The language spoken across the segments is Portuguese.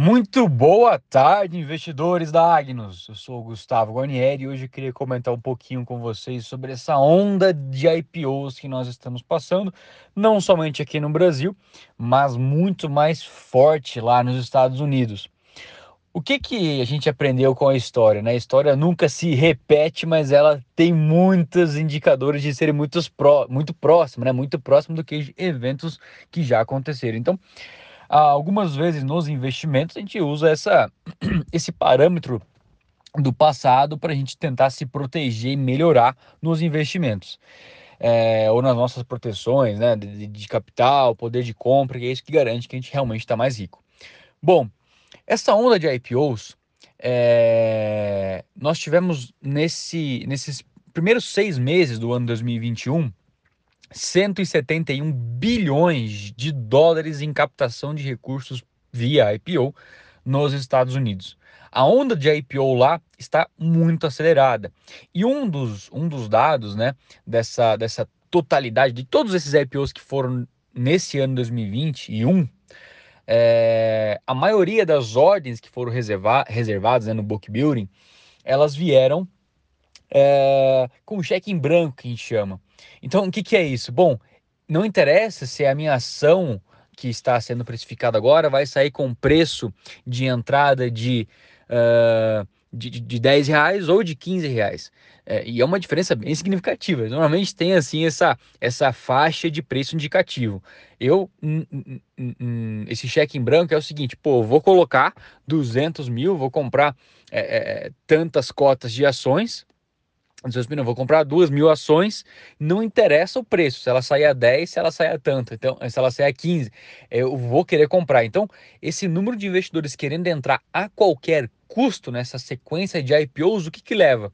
Muito boa tarde, investidores da Agnos. Eu sou o Gustavo Guarnieri e hoje queria comentar um pouquinho com vocês sobre essa onda de IPOs que nós estamos passando, não somente aqui no Brasil, mas muito mais forte lá nos Estados Unidos. O que, que a gente aprendeu com a história? Né? A história nunca se repete, mas ela tem muitos indicadores de serem muito, pró muito próximo, né? muito próximo do que eventos que já aconteceram. Então, algumas vezes nos investimentos a gente usa essa, esse parâmetro do passado para a gente tentar se proteger e melhorar nos investimentos. É, ou nas nossas proteções né, de, de, capital, poder de compra, que é isso que garante que a gente realmente está mais rico. Bom, essa onda de IPOs, é, nós tivemos nesse, nesses primeiros seis meses do ano 2021 171 bilhões de dólares em captação de recursos via IPO nos Estados Unidos. A onda de IPO lá está muito acelerada. E um dos, um dos dados né, dessa, dessa totalidade de todos esses IPOs que foram nesse ano 2021, é, a maioria das ordens que foram reserva, reservadas né, no book building, elas vieram é, com cheque em branco, que a gente chama. Então, o que, que é isso? Bom, não interessa se a minha ação que está sendo precificada agora vai sair com preço de entrada de, uh, de, de 10 reais ou de 15 reais. É, e é uma diferença bem significativa. Normalmente tem assim essa, essa faixa de preço indicativo. Eu, esse cheque em branco é o seguinte: pô, vou colocar 200 mil, vou comprar é, é, tantas cotas de ações não, vou comprar duas mil ações, não interessa o preço, se ela sair a 10, se ela sair a tanto, então, se ela sair a 15, eu vou querer comprar. Então, esse número de investidores querendo entrar a qualquer custo nessa sequência de IPOs, o que que leva?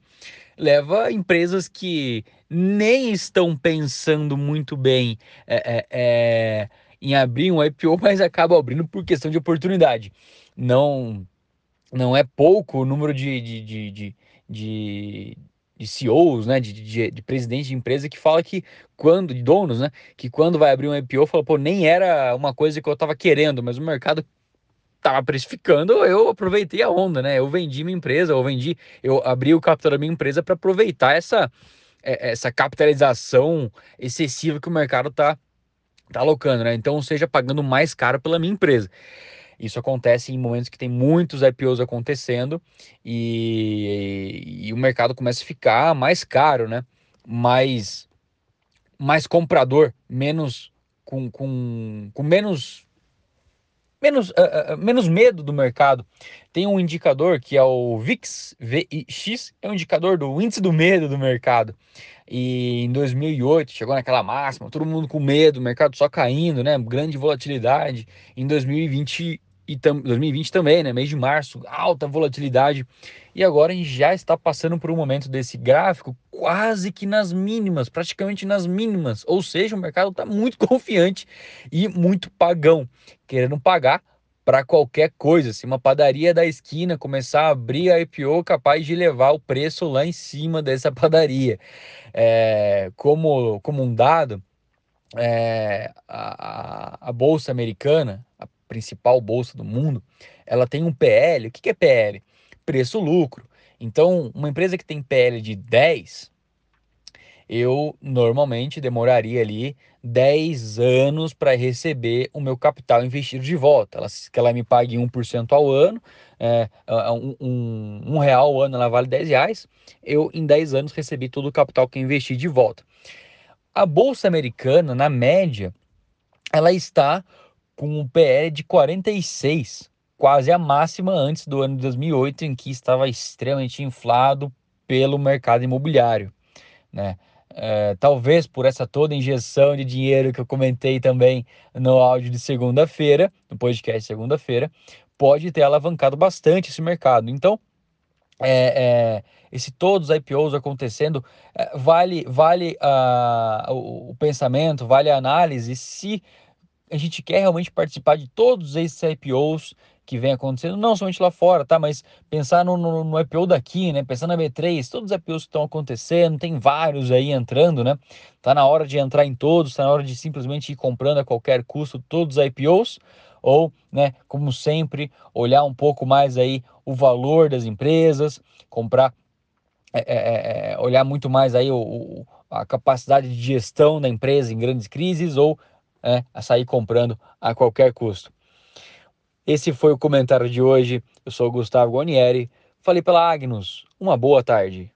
Leva empresas que nem estão pensando muito bem é, é, em abrir um IPO, mas acabam abrindo por questão de oportunidade. Não, não é pouco o número de, de, de, de, de de CEOs, né, de, de, de presidente de empresa que fala que quando, de donos, né, que quando vai abrir um IPO, fala, pô, nem era uma coisa que eu tava querendo, mas o mercado tava precificando, eu aproveitei a onda, né, eu vendi minha empresa, eu vendi, eu abri o capital da minha empresa para aproveitar essa, é, essa capitalização excessiva que o mercado tá, tá alocando, né, então seja pagando mais caro pela minha empresa. Isso acontece em momentos que tem muitos IPOs acontecendo e, e o mercado começa a ficar mais caro, né? Mais, mais comprador, menos com, com, com menos menos, uh, uh, menos medo do mercado. Tem um indicador que é o VIX, VIX, é um indicador do índice do medo do mercado. E em 2008 chegou naquela máxima, todo mundo com medo, o mercado só caindo, né? Grande volatilidade. Em 2020 e 2020 também, né? Mês de março, alta volatilidade. E agora a gente já está passando por um momento desse gráfico quase que nas mínimas, praticamente nas mínimas. Ou seja, o mercado está muito confiante e muito pagão, querendo pagar para qualquer coisa. Se uma padaria da esquina começar a abrir a IPO, capaz de levar o preço lá em cima dessa padaria. É, como, como um dado, é, a, a, Bolsa Americana, a principal bolsa do mundo, ela tem um PL. O que é PL? Preço-lucro. Então, uma empresa que tem PL de 10, eu normalmente demoraria ali 10 anos para receber o meu capital investido de volta. Ela, que ela me pague 1% ao ano, é, um, um, um, real ao ano ela vale 10 reais, eu em 10 anos recebi todo o capital que eu investi de volta. A Bolsa Americana, na média, ela está com um PL de 46, quase a máxima antes do ano de 2008, em que estava extremamente inflado pelo mercado imobiliário, né? É, talvez por essa toda injeção de dinheiro que eu comentei também no áudio de segunda-feira, no podcast de segunda-feira, pode ter alavancado bastante esse mercado. Então, é, é, esse todos os IPOs acontecendo, é, vale, vale uh, o, o, pensamento, vale a análise se a gente quer realmente participar de todos esses IPOs que vem acontecendo, não somente lá fora, tá? Mas pensar no, no, no IPO daqui, né? Pensar na B3, todos os IPOs que estão acontecendo, tem vários aí entrando, né? Tá na hora de entrar em todos, tá na hora de simplesmente ir comprando a qualquer custo todos os IPOs, ou, né, como sempre, olhar um pouco mais aí o valor das empresas, comprar, é, é, é, olhar muito mais aí o, o, a capacidade de gestão da empresa em grandes crises ou é, a sair comprando a qualquer custo. Esse foi o comentário de hoje. Eu sou o Gustavo Guarnieri. Falei pela Agnus. Uma boa tarde.